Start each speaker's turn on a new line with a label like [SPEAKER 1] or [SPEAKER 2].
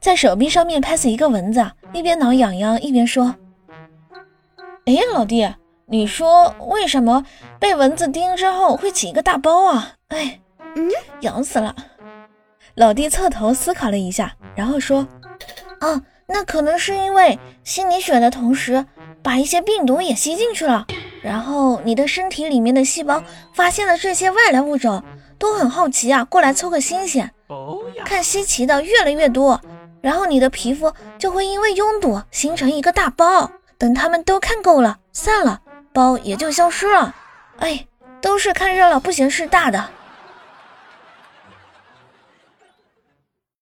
[SPEAKER 1] 在手臂上面拍死一个蚊子，一边挠痒痒一边说：“哎，老弟，你说为什么被蚊子叮之后会起一个大包啊？哎，嗯，痒死了。”老弟侧头思考了一下，然后说：“哦，那可能是因为吸你血的同时，把一些病毒也吸进去了，然后你的身体里面的细胞发现了这些外来物种，都很好奇啊，过来凑个新鲜。看稀奇的越来越多，然后你的皮肤就会因为拥堵形成一个大包。等他们都看够了，散了，包也就消失了。哎，都是看热闹不嫌事大的。”